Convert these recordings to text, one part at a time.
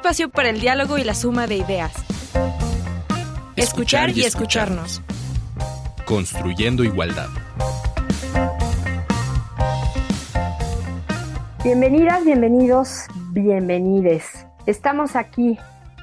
espacio para el diálogo y la suma de ideas. Escuchar y escucharnos. Construyendo igualdad. Bienvenidas, bienvenidos, bienvenides. Estamos aquí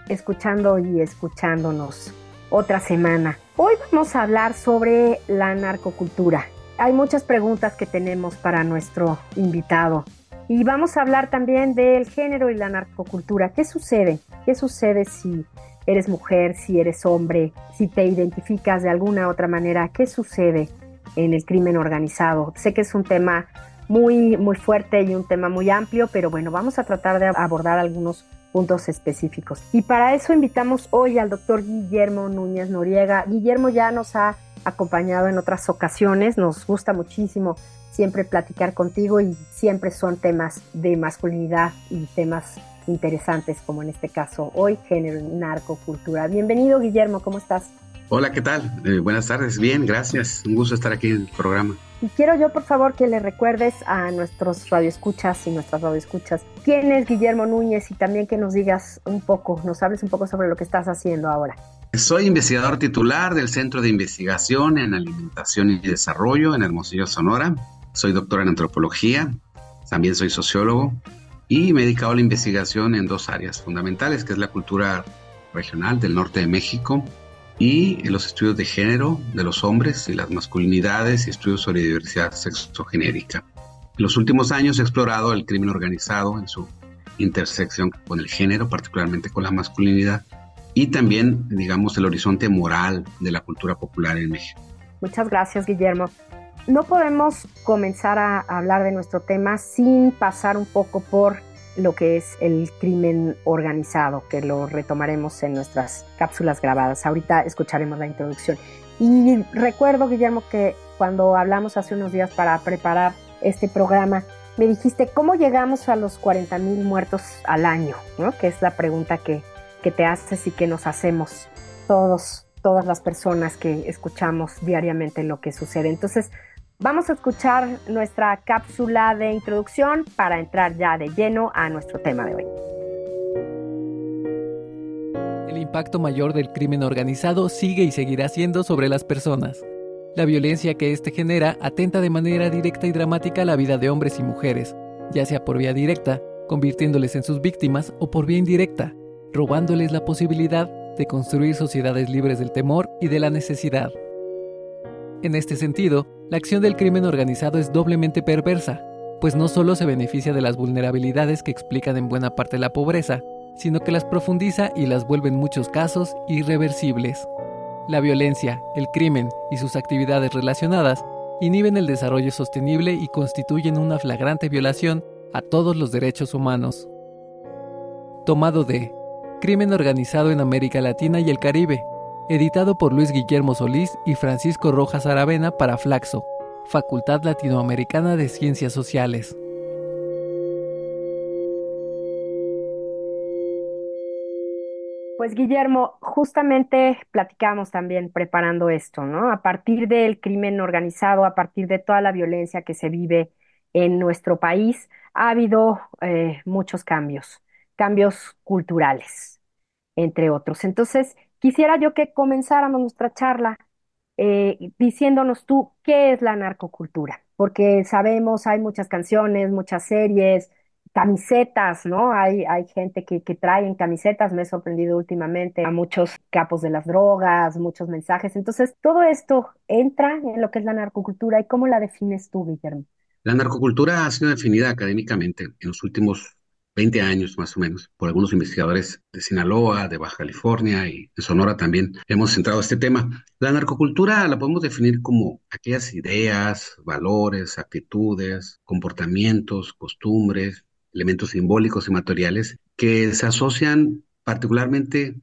escuchando y escuchándonos otra semana. Hoy vamos a hablar sobre la narcocultura. Hay muchas preguntas que tenemos para nuestro invitado. Y vamos a hablar también del género y la narcocultura. ¿Qué sucede? ¿Qué sucede si eres mujer, si eres hombre, si te identificas de alguna otra manera? ¿Qué sucede en el crimen organizado? Sé que es un tema muy, muy fuerte y un tema muy amplio, pero bueno, vamos a tratar de abordar algunos puntos específicos. Y para eso invitamos hoy al doctor Guillermo Núñez Noriega. Guillermo ya nos ha acompañado en otras ocasiones, nos gusta muchísimo siempre platicar contigo y siempre son temas de masculinidad y temas interesantes como en este caso hoy, género y narcocultura. Bienvenido Guillermo, ¿cómo estás? Hola, ¿qué tal? Eh, buenas tardes, bien, gracias. Un gusto estar aquí en el programa. Y quiero yo, por favor, que le recuerdes a nuestros radioescuchas y nuestras radioescuchas quién es Guillermo Núñez y también que nos digas un poco, nos hables un poco sobre lo que estás haciendo ahora. Soy investigador titular del Centro de Investigación en Alimentación y Desarrollo en Hermosillo, Sonora. Soy doctor en antropología, también soy sociólogo y me he dedicado a la investigación en dos áreas fundamentales, que es la cultura regional del norte de México y los estudios de género de los hombres y las masculinidades y estudios sobre diversidad sexogenérica. En los últimos años he explorado el crimen organizado en su intersección con el género, particularmente con la masculinidad, y también, digamos, el horizonte moral de la cultura popular en México. Muchas gracias, Guillermo no podemos comenzar a hablar de nuestro tema sin pasar un poco por lo que es el crimen organizado, que lo retomaremos en nuestras cápsulas grabadas. Ahorita escucharemos la introducción. Y recuerdo, Guillermo, que cuando hablamos hace unos días para preparar este programa, me dijiste, ¿cómo llegamos a los 40 mil muertos al año? ¿no? Que es la pregunta que, que te haces y que nos hacemos todos, todas las personas que escuchamos diariamente lo que sucede. Entonces, Vamos a escuchar nuestra cápsula de introducción para entrar ya de lleno a nuestro tema de hoy. El impacto mayor del crimen organizado sigue y seguirá siendo sobre las personas. La violencia que éste genera atenta de manera directa y dramática la vida de hombres y mujeres, ya sea por vía directa, convirtiéndoles en sus víctimas, o por vía indirecta, robándoles la posibilidad de construir sociedades libres del temor y de la necesidad. En este sentido, la acción del crimen organizado es doblemente perversa, pues no solo se beneficia de las vulnerabilidades que explican en buena parte la pobreza, sino que las profundiza y las vuelve en muchos casos irreversibles. La violencia, el crimen y sus actividades relacionadas inhiben el desarrollo sostenible y constituyen una flagrante violación a todos los derechos humanos. Tomado de Crimen organizado en América Latina y el Caribe, editado por Luis Guillermo Solís y Francisco Rojas Aravena para Flaxo, Facultad Latinoamericana de Ciencias Sociales. Pues Guillermo, justamente platicamos también preparando esto, ¿no? A partir del crimen organizado, a partir de toda la violencia que se vive en nuestro país, ha habido eh, muchos cambios, cambios culturales, entre otros. Entonces, Quisiera yo que comenzáramos nuestra charla eh, diciéndonos tú qué es la narcocultura, porque sabemos, hay muchas canciones, muchas series, camisetas, ¿no? Hay, hay gente que, que trae camisetas, me he sorprendido últimamente a muchos capos de las drogas, muchos mensajes. Entonces, todo esto entra en lo que es la narcocultura y cómo la defines tú, Guillermo. La narcocultura ha sido definida académicamente en los últimos 20 años más o menos, por algunos investigadores de Sinaloa, de Baja California y de Sonora también hemos centrado este tema. La narcocultura la podemos definir como aquellas ideas, valores, actitudes, comportamientos, costumbres, elementos simbólicos y materiales que se asocian particularmente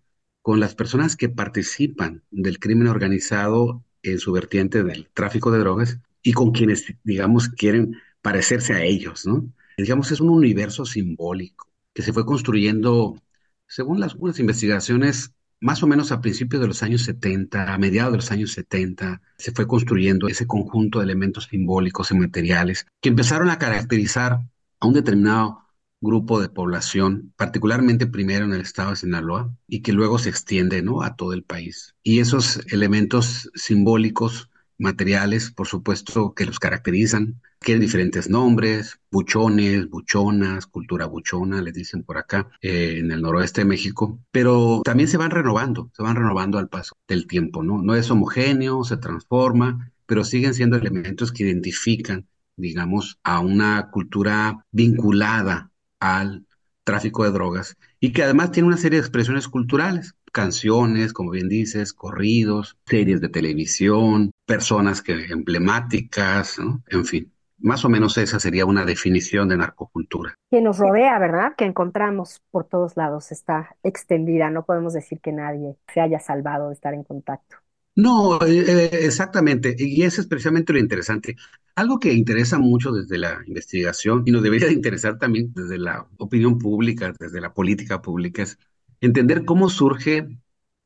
con las personas que participan del crimen organizado en su vertiente del tráfico de drogas y con quienes, digamos, quieren parecerse a ellos, ¿no? Digamos, es un universo simbólico que se fue construyendo, según las algunas investigaciones, más o menos a principios de los años 70, a mediados de los años 70, se fue construyendo ese conjunto de elementos simbólicos y materiales que empezaron a caracterizar a un determinado grupo de población, particularmente primero en el estado de Sinaloa, y que luego se extiende ¿no? a todo el país. Y esos elementos simbólicos, materiales, por supuesto, que los caracterizan, tienen diferentes nombres, buchones, buchonas, cultura buchona, les dicen por acá, eh, en el noroeste de México, pero también se van renovando, se van renovando al paso del tiempo, ¿no? No es homogéneo, se transforma, pero siguen siendo elementos que identifican, digamos, a una cultura vinculada al tráfico de drogas y que además tiene una serie de expresiones culturales, canciones, como bien dices, corridos, series de televisión, personas que emblemáticas, ¿no? en fin. Más o menos esa sería una definición de narcocultura. Que nos rodea, ¿verdad? Que encontramos por todos lados, está extendida. No podemos decir que nadie se haya salvado de estar en contacto. No, eh, eh, exactamente. Y eso es precisamente lo interesante. Algo que interesa mucho desde la investigación y nos debería de interesar también desde la opinión pública, desde la política pública, es entender cómo surge,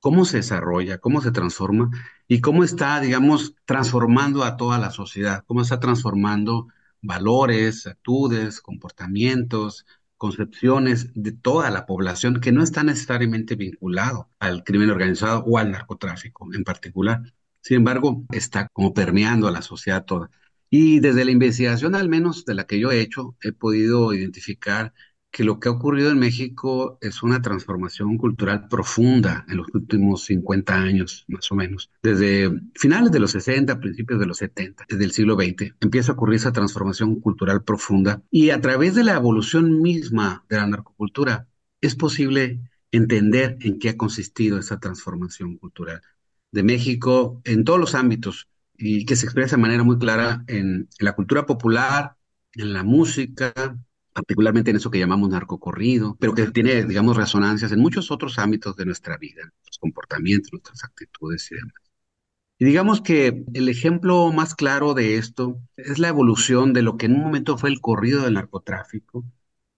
cómo se desarrolla, cómo se transforma y cómo está, digamos, transformando a toda la sociedad, cómo está transformando valores, actitudes, comportamientos, concepciones de toda la población que no está necesariamente vinculado al crimen organizado o al narcotráfico en particular. Sin embargo, está como permeando a la sociedad toda. Y desde la investigación, al menos de la que yo he hecho, he podido identificar que lo que ha ocurrido en México es una transformación cultural profunda en los últimos 50 años, más o menos. Desde finales de los 60, principios de los 70, desde el siglo XX, empieza a ocurrir esa transformación cultural profunda y a través de la evolución misma de la narcocultura es posible entender en qué ha consistido esa transformación cultural de México en todos los ámbitos y que se expresa de manera muy clara en, la cultura popular, en la música, particularmente en eso que llamamos narcocorrido, pero que tiene, digamos, resonancias en muchos otros ámbitos de nuestra vida, nuestros comportamientos, nuestras actitudes y demás. Y digamos que el ejemplo más claro de esto es la evolución de lo que en un momento fue el corrido del narcotráfico,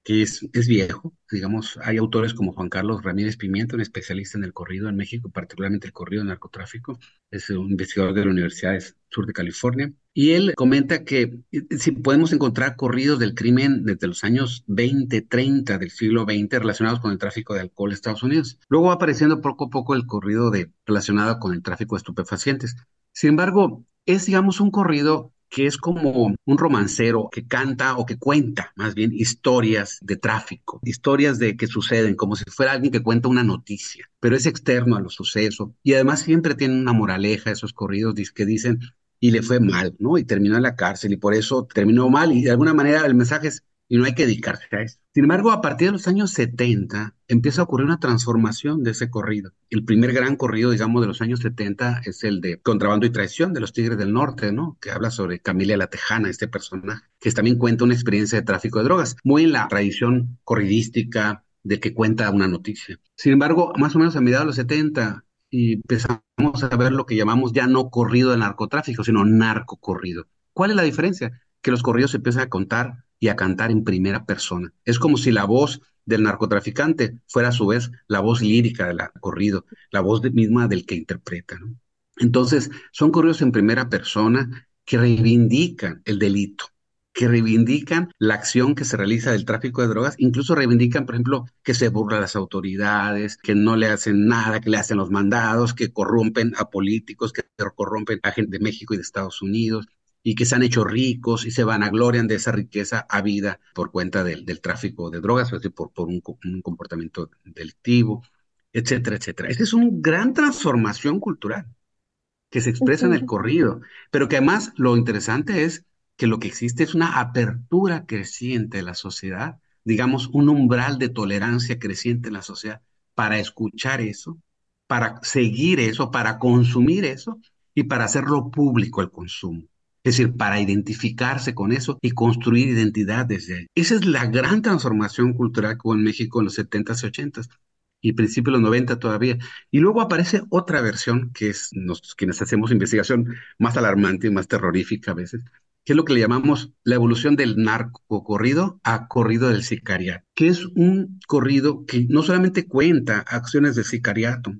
que es, es viejo. Digamos, hay autores como Juan Carlos Ramírez Pimiento, un especialista en el corrido en México, particularmente el corrido del narcotráfico, es un investigador de la Universidad Sur de California. Y él comenta que eh, si podemos encontrar corridos del crimen desde los años 20, 30 del siglo XX relacionados con el tráfico de alcohol en Estados Unidos. Luego va apareciendo poco a poco el corrido de, relacionado con el tráfico de estupefacientes. Sin embargo, es, digamos, un corrido que es como un romancero que canta o que cuenta más bien historias de tráfico, historias de que suceden, como si fuera alguien que cuenta una noticia, pero es externo a los sucesos y además siempre tiene una moraleja esos corridos que dicen y le fue mal, ¿no? Y terminó en la cárcel y por eso terminó mal y de alguna manera el mensaje es y no hay que dedicarse a eso. Sin embargo, a partir de los años 70 empieza a ocurrir una transformación de ese corrido. El primer gran corrido, digamos, de los años 70 es el de Contrabando y Traición de los Tigres del Norte, ¿no? Que habla sobre Camila la Tejana, este personaje, que también cuenta una experiencia de tráfico de drogas, muy en la tradición corridística de que cuenta una noticia. Sin embargo, más o menos a mediados de los 70 y empezamos a ver lo que llamamos ya no corrido de narcotráfico, sino narcocorrido. ¿Cuál es la diferencia? Que los corridos se empiezan a contar y a cantar en primera persona. Es como si la voz del narcotraficante fuera a su vez la voz lírica del corrido, la voz misma del que interpreta. Entonces, son corridos en primera persona que reivindican el delito, que reivindican la acción que se realiza del tráfico de drogas, incluso reivindican, por ejemplo, que se burla las autoridades, que no le hacen nada, que le hacen los mandados, que corrompen a políticos, que corrompen a gente de México y de Estados Unidos, y que se han hecho ricos y se vanaglorian de esa riqueza habida por cuenta del, tráfico de drogas, por, por un, comportamiento delictivo, etcétera, etcétera. Esa es una gran transformación cultural que se expresa en el corrido, pero que además lo interesante es que lo que existe es una apertura creciente de la sociedad, digamos, un umbral de tolerancia creciente en la sociedad para escuchar eso, para seguir eso, para consumir eso y para hacerlo público el consumo. Es decir, para identificarse con eso y construir identidad desde ahí. Esa es la gran transformación cultural que hubo en México en los 70s y 80s y principios de los 90 todavía. Y luego aparece otra versión, que es quienes hacemos investigación más alarmante y más terrorífica a veces, que es lo que le llamamos la evolución del narco corrido a corrido del sicariato, que es un corrido que no solamente cuenta acciones de sicariato,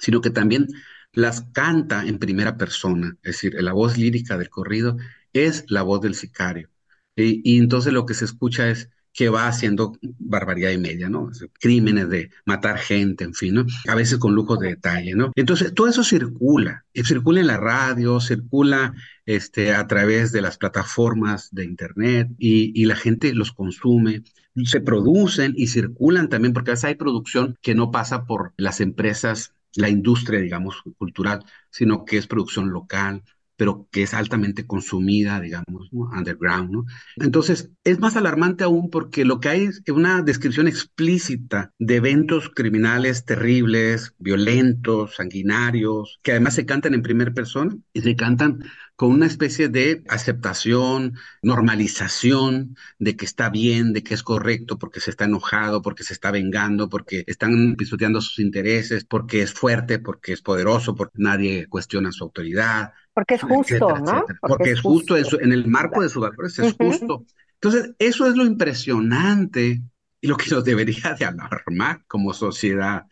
sino que también las canta en primera persona, es decir, la voz lírica del corrido es la voz del sicario. Y, entonces lo que se escucha es que va haciendo barbaridad y media, ¿no? Crímenes de matar gente, en fin, ¿no? A veces con lujo de detalle, ¿no? Entonces, todo eso circula, circula en la radio, circula este, a través de las plataformas de Internet y, y la gente los consume se producen y circulan también, porque a veces hay producción que no pasa por las empresas, la industria, digamos, cultural, sino que es producción local, pero que es altamente consumida, digamos, underground, ¿no? Entonces, es más alarmante aún porque lo que hay es una descripción explícita de eventos criminales terribles, violentos, sanguinarios, que además se cantan en primera persona y se cantan con una especie de aceptación, normalización de que está bien, de que es correcto, porque se está enojado, porque se está vengando, porque están pisoteando sus intereses, porque es fuerte, porque es poderoso, porque nadie cuestiona su autoridad. Porque es justo, ¿no? Porque, es justo, en el marco de sus valores, es justo. Entonces, eso es lo impresionante y lo que nos debería de alarmar como sociedad.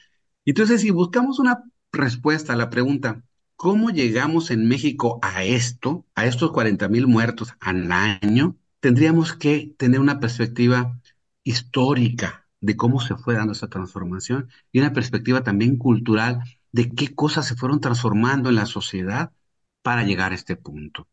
Entonces, si buscamos una respuesta a la pregunta, ¿Cómo llegamos en México a esto, a estos 40 mil muertos al año? Tendríamos que tener una perspectiva histórica de cómo se fue dando esa transformación y una perspectiva también cultural de qué cosas se fueron transformando en la sociedad para llegar a este punto.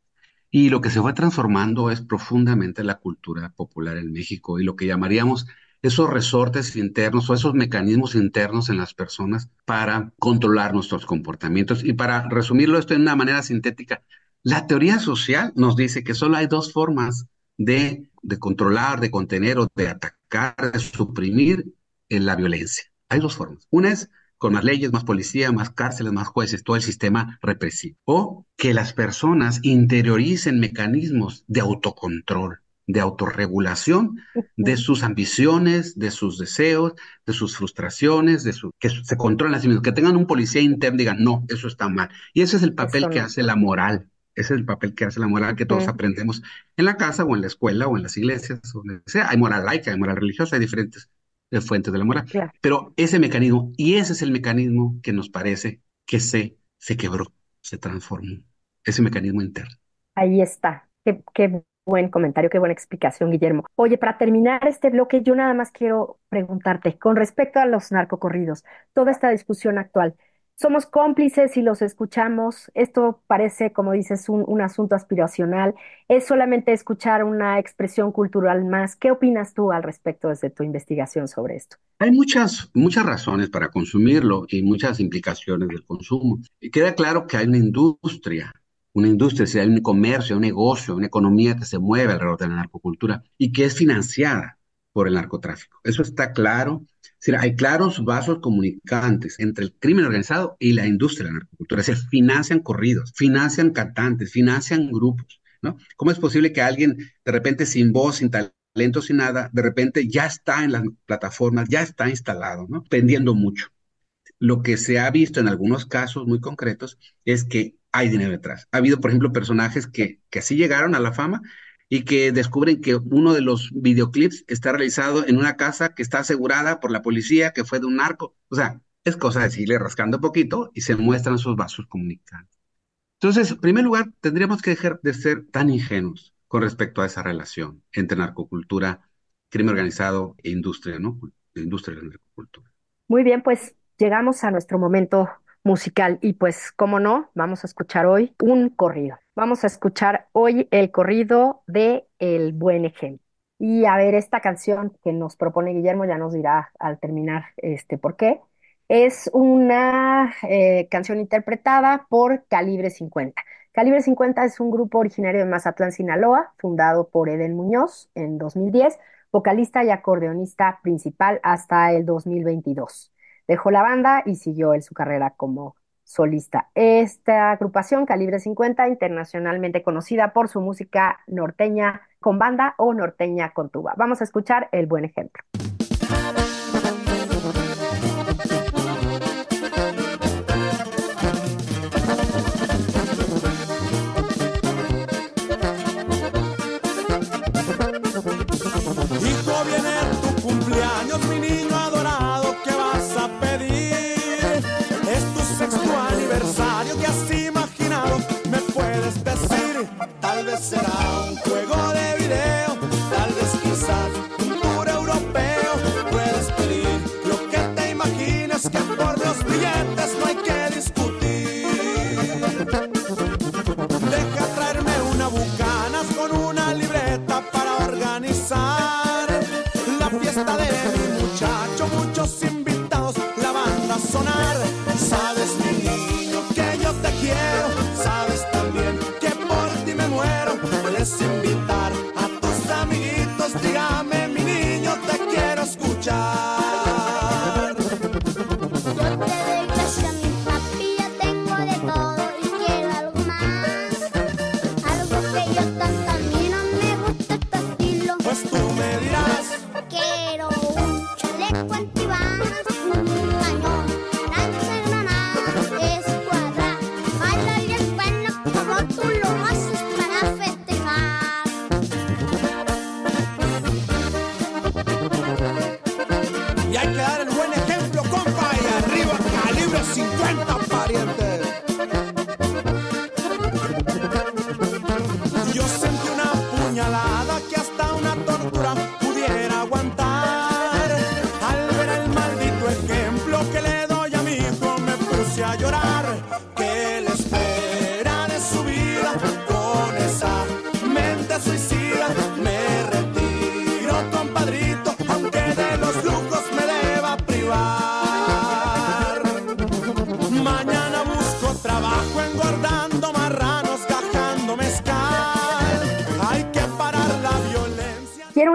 Y lo que se fue transformando es profundamente la cultura popular en México y lo que llamaríamos esos resortes internos o esos mecanismos internos en las personas para controlar nuestros comportamientos. Y para resumirlo esto de una manera sintética, la teoría social nos dice que solo hay dos formas de, de controlar, de contener o de atacar, de suprimir en la violencia. Hay dos formas. Una es con más leyes, más policía, más cárceles, más jueces, todo el sistema represivo. O que las personas interioricen mecanismos de autocontrol de autorregulación de sus ambiciones, de sus deseos, de sus frustraciones, de su, que se controlen a sí mismos, que tengan un policía interno y digan, no, eso está mal. Y ese es el papel que hace la moral, ese es el papel que hace la moral que todos aprendemos en la casa o en la escuela o en las iglesias, o sea. Hay moral laica, hay moral religiosa, hay diferentes eh, fuentes de la moral. Pero ese mecanismo, y ese es el mecanismo que nos parece que se, se quebró, se transformó, ese mecanismo interno. Ahí está. Qué, qué buen comentario, qué buena explicación, Guillermo. Oye, para terminar este bloque, yo nada más quiero preguntarte, con respecto a los narcocorridos, toda esta discusión actual, somos cómplices y los escuchamos. Esto parece, como dices, un, un, asunto aspiracional. Es solamente escuchar una expresión cultural más. ¿Qué opinas tú al respecto desde tu investigación sobre esto? Hay muchas, muchas razones para consumirlo y muchas implicaciones del consumo. Y queda claro que hay una industria una industria, hay un comercio, un negocio, una economía que se mueve alrededor de la narcocultura y que es financiada por el narcotráfico. Eso está claro. Hay claros vasos comunicantes entre el crimen organizado y la industria de la narcocultura. Se financian corridos, financian cantantes, financian grupos. ¿no? ¿Cómo es posible que alguien de repente sin voz, sin talento, sin nada, de repente ya está en las plataformas, ya está instalado, ¿no? Pendiendo mucho. Lo que se ha visto en algunos casos muy concretos es que hay dinero detrás. Ha habido, por ejemplo, personajes que, que así llegaron a la fama y que descubren que uno de los videoclips está realizado en una casa que está asegurada por la policía, que fue de un narco. O sea, es cosa de seguirle rascando poquito y se muestran sus vasos comunicantes. Entonces, en primer lugar, tendríamos que dejar de ser tan ingenuos con respecto a esa relación entre narcocultura, crimen organizado e industria, ¿no? Industria de la narcocultura. Muy bien, pues llegamos a nuestro momento musical. Y pues, como no, vamos a escuchar hoy un corrido. Vamos a escuchar hoy el corrido de El Buen Ejemplo. Y a ver, esta canción que nos propone Guillermo ya nos dirá al terminar este por qué. Es una eh, canción interpretada por Calibre 50. Calibre 50 es un grupo originario de Mazatlán, Sinaloa, fundado por Eden Muñoz en 2010, vocalista y acordeonista principal hasta el 2022. Dejó la banda y siguió en su carrera como solista. Esta agrupación, Calibre 50, internacionalmente conocida por su música norteña con banda o norteña con tuba. Vamos a escuchar el buen ejemplo. Ecco antivano.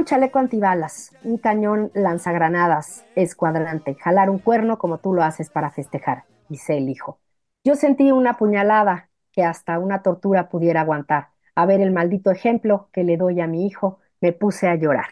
Chaleco antibalas, un cañón lanzagranadas, escuadrante, jalar un cuerno como tú lo haces para festejar, dice el hijo. Yo sentí una puñalada que hasta una tortura pudiera aguantar. A ver el maldito ejemplo que le doy a mi hijo, me puse a llorar.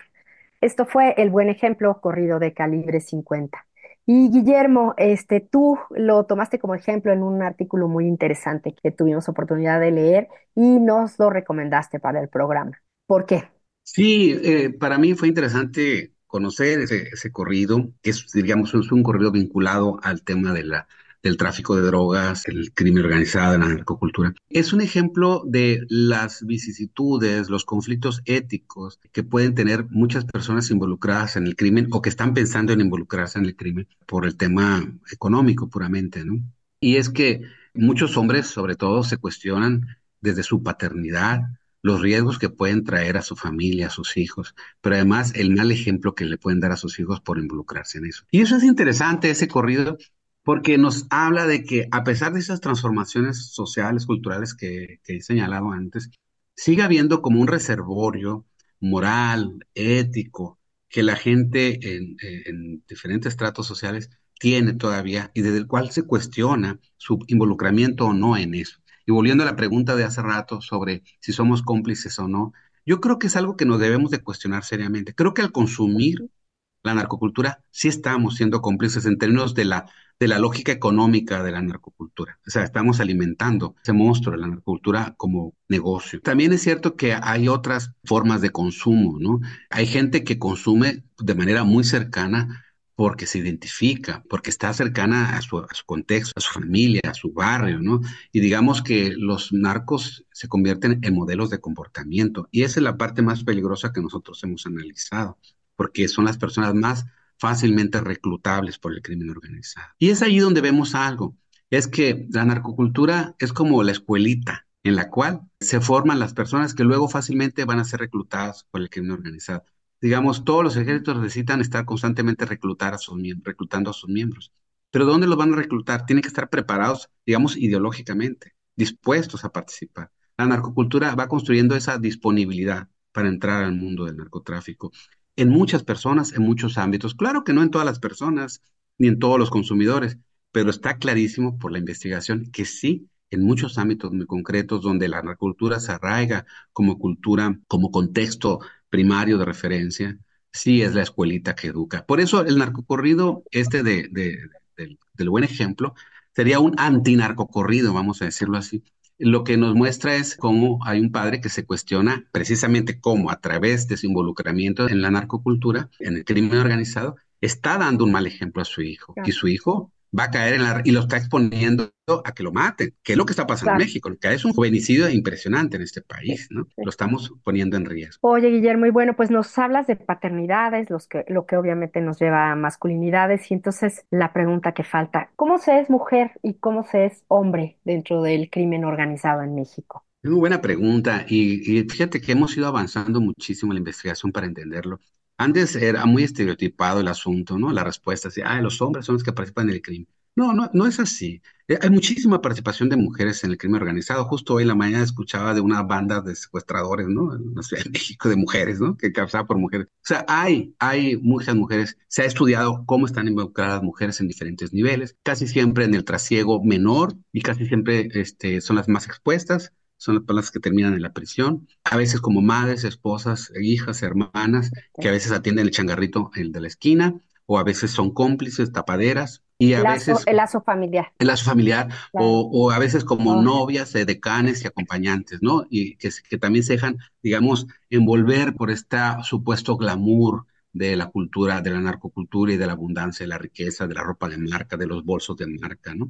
Esto fue el buen ejemplo corrido de calibre 50. Y Guillermo, este, tú lo tomaste como ejemplo en un artículo muy interesante que tuvimos oportunidad de leer y nos lo recomendaste para el programa. ¿Por qué? Sí, eh, para mí fue interesante conocer ese, ese corrido, es, digamos, un corrido vinculado al tema de la, del tráfico de drogas, el crimen organizado, la narcocultura. Es un ejemplo de las vicisitudes, los conflictos éticos que pueden tener muchas personas involucradas en el crimen o que están pensando en involucrarse en el crimen por el tema económico puramente, ¿no? Y es que muchos hombres, sobre todo, se cuestionan desde su paternidad, los riesgos que pueden traer a su familia, a sus hijos, pero además el mal ejemplo que le pueden dar a sus hijos por involucrarse en eso. Y eso es interesante, ese corrido, porque nos habla de que a pesar de esas transformaciones sociales, culturales que, he señalado antes, sigue habiendo como un reservorio moral, ético, que la gente en, en diferentes tratos sociales tiene todavía y desde el cual se cuestiona su involucramiento o no en eso. Y volviendo a la pregunta de hace rato sobre si somos cómplices o no, yo creo que es algo que nos debemos de cuestionar seriamente. Creo que al consumir la narcocultura sí estamos siendo cómplices en términos de la, de la lógica económica de la narcocultura. O sea, estamos alimentando ese monstruo de la narcocultura como negocio. También es cierto que hay otras formas de consumo, ¿no? Hay gente que consume de manera muy cercana porque se identifica, porque está cercana a su, contexto, a su familia, a su barrio, ¿no? Y digamos que los narcos se convierten en modelos de comportamiento. Y esa es la parte más peligrosa que nosotros hemos analizado, porque son las personas más fácilmente reclutables por el crimen organizado. Y es allí donde vemos algo, es que la narcocultura es como la escuelita en la cual se forman las personas que luego fácilmente van a ser reclutadas por el crimen organizado digamos, todos los ejércitos necesitan estar constantemente reclutar a sus, reclutando a sus miembros. Pero ¿dónde los van a reclutar? Tienen que estar preparados, digamos, ideológicamente, dispuestos a participar. La narcocultura va construyendo esa disponibilidad para entrar al mundo del narcotráfico en muchas personas, en muchos ámbitos. Claro que no en todas las personas, ni en todos los consumidores, pero está clarísimo por la investigación que sí, en muchos ámbitos muy concretos donde la narcocultura se arraiga como cultura, como contexto primario de referencia, sí es la escuelita que educa. Por eso el narcocorrido, este de, del buen ejemplo, sería un antinarcocorrido, vamos a decirlo así. Lo que nos muestra es cómo hay un padre que se cuestiona precisamente cómo a través de su involucramiento en la narcocultura, en el crimen organizado, está dando un mal ejemplo a su hijo. Y su hijo va a caer en la... y lo está exponiendo a que lo maten, que es lo que está pasando en México, que es un juvenicidio impresionante en este país, ¿no? Lo estamos poniendo en riesgo. Oye, Guillermo, y bueno, pues nos hablas de paternidades, los que, lo que obviamente nos lleva a masculinidades, y entonces la pregunta que falta, ¿cómo se es mujer y cómo se es hombre dentro del crimen organizado en México? Es muy buena pregunta y, y, fíjate que hemos ido avanzando muchísimo en la investigación para entenderlo. Antes era muy estereotipado el asunto, ¿no? La respuesta decía, ah, los hombres son los que participan en el crimen. No, no, no es así. Eh, Hay muchísima participación de mujeres en el crimen organizado. Justo hoy en la mañana escuchaba de una banda de secuestradores, ¿no? En la Ciudad de México, de mujeres, ¿no? Que causaba por mujeres. O sea, hay, hay muchas mujeres. Se ha estudiado cómo están involucradas mujeres en diferentes niveles, casi siempre en el trasiego menor y casi siempre este, son las más expuestas. Son las las que terminan en la prisión, a veces como madres, esposas, hijas, hermanas, que a veces atienden el changarrito, el de la esquina, o a veces son cómplices, tapaderas, y a lazo, veces el lazo familiar. el lazo familiar Claro. o, o a veces como novias, decanes y acompañantes, ¿no? Y que, que también se dejan, digamos, envolver por este supuesto glamour de la cultura, de la narcocultura y de la abundancia, de la riqueza, de la ropa de marca, de los bolsos de marca, ¿no?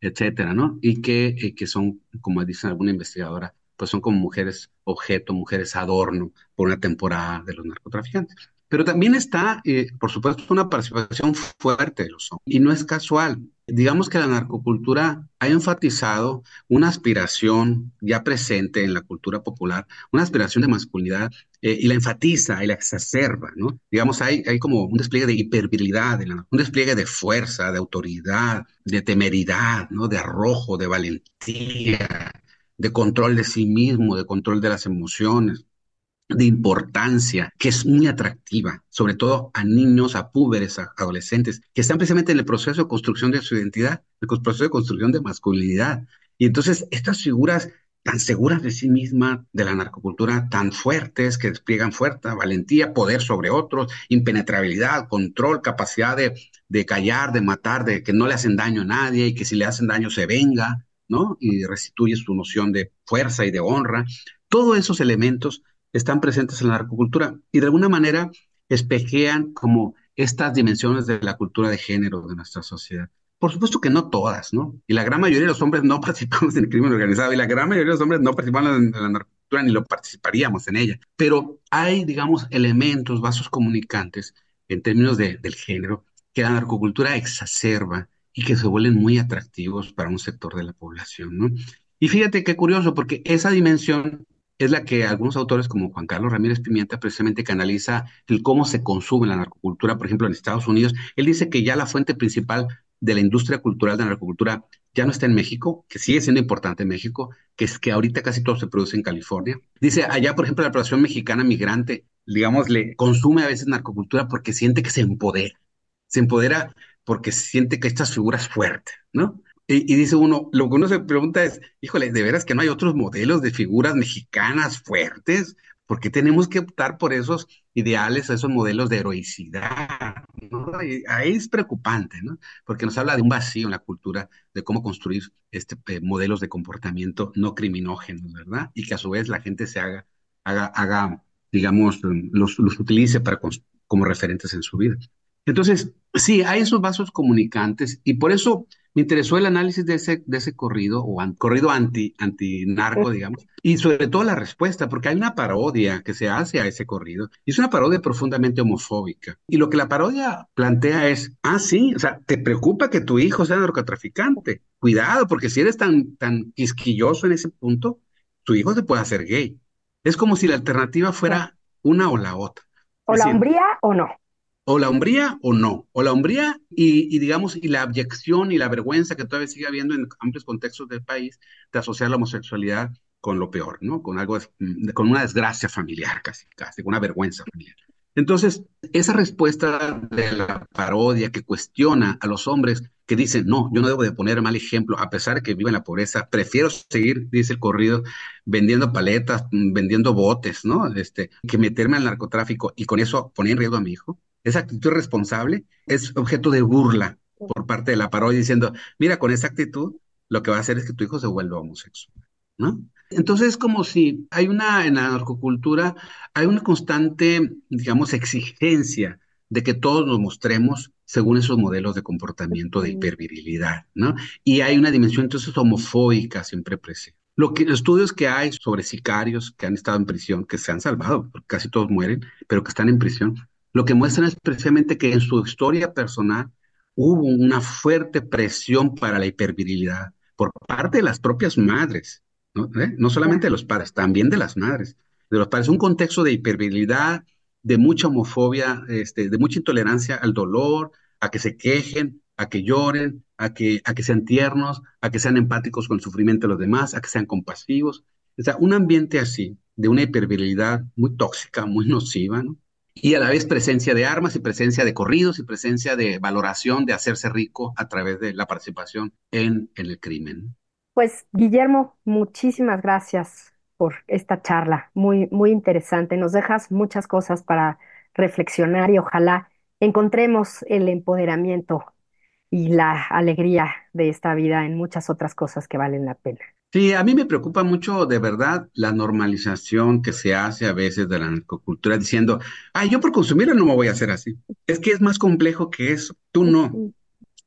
Etcétera, ¿no? Y que, eh, que son, como dice alguna investigadora, pues son como mujeres objeto, mujeres adorno por una temporada de los narcotraficantes. Pero también está, eh, por supuesto, una participación fuerte de los hombres. Y no es casual. Digamos que la narcocultura ha enfatizado una aspiración ya presente en la cultura popular, una aspiración de masculinidad, eh, y la enfatiza y la exacerba, ¿no? Digamos, hay, hay como un despliegue de hipervirilidad, un despliegue de fuerza, de autoridad, de temeridad, ¿no? De arrojo, de valentía, de control de sí mismo, de control de las emociones de importancia, que es muy atractiva, sobre todo a niños, a púberes, a adolescentes, que están precisamente en el proceso de construcción de su identidad, el proceso de construcción de masculinidad. Y entonces estas figuras tan seguras de sí mismas, de la narcocultura, tan fuertes, que despliegan fuerza, valentía, poder sobre otros, impenetrabilidad, control, capacidad de, de callar, de matar, de que no le hacen daño a nadie y que si le hacen daño se venga, ¿no? Y restituye su noción de fuerza y de honra. Todos esos elementos están presentes en la narcocultura y de alguna manera espejean como estas dimensiones de la cultura de género de nuestra sociedad. Por supuesto que no todas, ¿no? Y la gran mayoría de los hombres no participamos en el crimen organizado y la gran mayoría de los hombres no participamos en la narcocultura ni lo participaríamos en ella. Pero hay, digamos, elementos, vasos comunicantes en términos de, del género que la narcocultura exacerba y que se vuelven muy atractivos para un sector de la población, ¿no? Y fíjate qué curioso, porque esa dimensión es la que algunos autores como Juan Carlos Ramírez Pimienta precisamente canaliza el cómo se consume la narcocultura, por ejemplo, en Estados Unidos. Él dice que ya la fuente principal de la industria cultural de la narcocultura ya no está en México, que sigue siendo importante en México, que es que ahorita casi todo se produce en California. Dice, allá, por ejemplo, la población mexicana migrante, digamos, le consume a veces narcocultura porque siente que se empodera, se empodera porque siente que estas figuras fuertes, ¿no? Y, y dice uno, lo que uno se pregunta es, híjole, ¿de veras que no hay otros modelos de figuras mexicanas fuertes? ¿Por qué tenemos que optar por esos ideales, esos modelos de heroicidad? ¿no? Ahí es preocupante, ¿no? Porque nos habla de un vacío en la cultura, de cómo construir este, eh, modelos de comportamiento no criminógenos, ¿verdad? Y que a su vez la gente se haga, haga, haga digamos, los, los utilice para como referentes en su vida. Entonces, sí, hay esos vasos comunicantes y por eso me interesó el análisis de ese, de ese corrido, o an- corrido anti, anti-narco, digamos, y sobre todo la respuesta, porque hay una parodia que se hace a ese corrido, y es una parodia profundamente homofóbica. Y lo que la parodia plantea es, ah, sí, o sea, ¿te preocupa que tu hijo sea narcotraficante? Cuidado, porque si eres tan, tan quisquilloso en ese punto, tu hijo se puede hacer gay. Es como si la alternativa fuera una o la otra. O la hombría o no. O la hombría o no, o la hombría y, digamos, y la abyección y la vergüenza que todavía sigue habiendo en amplios contextos del país de asociar la homosexualidad con lo peor, ¿no? Con algo, de- con una desgracia familiar casi, casi, con una vergüenza familiar. Entonces, esa respuesta de la parodia que cuestiona a los hombres que dicen, no, yo no debo de poner mal ejemplo, a pesar de que vivo en la pobreza, prefiero seguir, dice el corrido, vendiendo paletas, mm, vendiendo botes, ¿no? Este, que meterme al narcotráfico y con eso poner en riesgo a mi hijo. Esa actitud irresponsable es objeto de burla por parte de la parodia diciendo, mira, con esa actitud lo que va a hacer es que tu hijo se vuelva homosexual, ¿no? Entonces es como si hay una, en la narcocultura, hay una constante, digamos, exigencia de que todos nos mostremos según esos modelos de comportamiento de hipervirilidad, ¿no? Y hay una dimensión entonces homofóbica siempre presente. Lo que, los estudios que hay sobre sicarios que han estado en prisión, que se han salvado, casi todos mueren, pero que están en prisión, lo que muestran es precisamente que en su historia personal hubo una fuerte presión para la hipervirilidad por parte de las propias madres, ¿no? ¿Eh? No solamente de los padres, también de las madres, de los padres. Un contexto de hipervirilidad, de mucha homofobia, este, de mucha intolerancia al dolor, a que se quejen, a que lloren, a que, a que sean tiernos, a que sean empáticos con el sufrimiento de los demás, a que sean compasivos. O sea, un ambiente así, de una hipervirilidad muy tóxica, muy nociva, ¿no? Y a la vez presencia de armas y presencia de corridos y presencia de valoración de hacerse rico a través de la participación en, el crimen. Pues Guillermo, muchísimas gracias por esta charla, muy, muy interesante. Nos dejas muchas cosas para reflexionar y ojalá encontremos el empoderamiento y la alegría de esta vida en muchas otras cosas que valen la pena. Sí, a mí me preocupa mucho de verdad la normalización que se hace a veces de la narcocultura diciendo, ay, yo por consumirla no me voy a hacer así. Es que es más complejo que eso, tú no.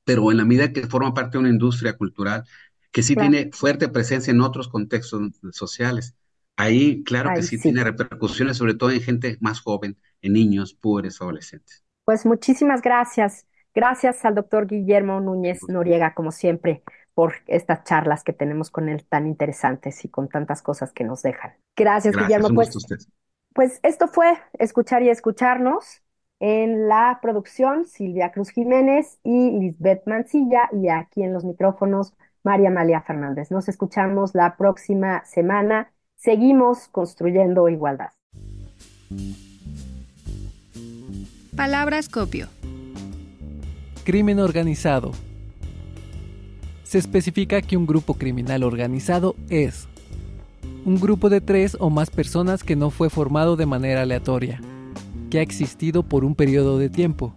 Pero en la medida que forma parte de una industria cultural que sí tiene fuerte presencia en otros contextos sociales, ahí claro que sí, sí tiene repercusiones, sobre todo en gente más joven, en niños, pobres, adolescentes. Pues muchísimas gracias. Gracias al doctor Guillermo Núñez Noriega, como siempre, por estas charlas que tenemos con él tan interesantes y con tantas cosas que nos dejan. Gracias, Guillermo. Pues, pues esto fue Escuchar y Escucharnos. En la producción, Silvia Cruz Jiménez y Lisbeth Mancilla, y aquí en los micrófonos, María Amalia Fernández. Nos escuchamos la próxima semana. Seguimos construyendo igualdad. Palabras copio. Crimen organizado. Se especifica que un grupo criminal organizado es un grupo de tres o más personas que no fue formado de manera aleatoria, que ha existido por un periodo de tiempo,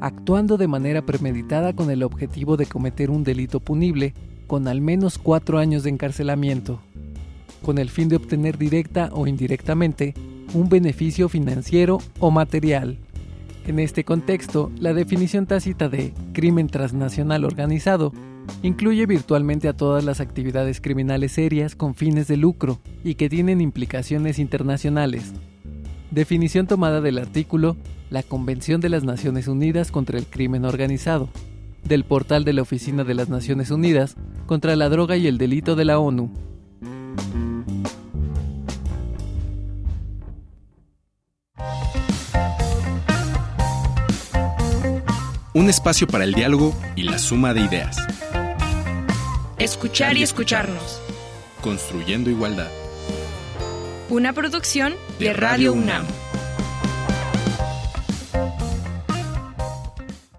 actuando de manera premeditada con el objetivo de cometer un delito punible con al menos cuatro años de encarcelamiento, con el fin de obtener directa o indirectamente un beneficio financiero o material. En este contexto, la definición tácita de crimen transnacional organizado incluye virtualmente a todas las actividades criminales serias con fines de lucro y que tienen implicaciones internacionales. Definición tomada del artículo La Convención de las Naciones Unidas contra el Crimen Organizado, del portal de la Oficina de las Naciones Unidas contra la Droga y el Delito de la ONU. Un espacio para el diálogo y la suma de ideas. Escuchar y escucharnos. Construyendo igualdad. Una producción de Radio UNAM.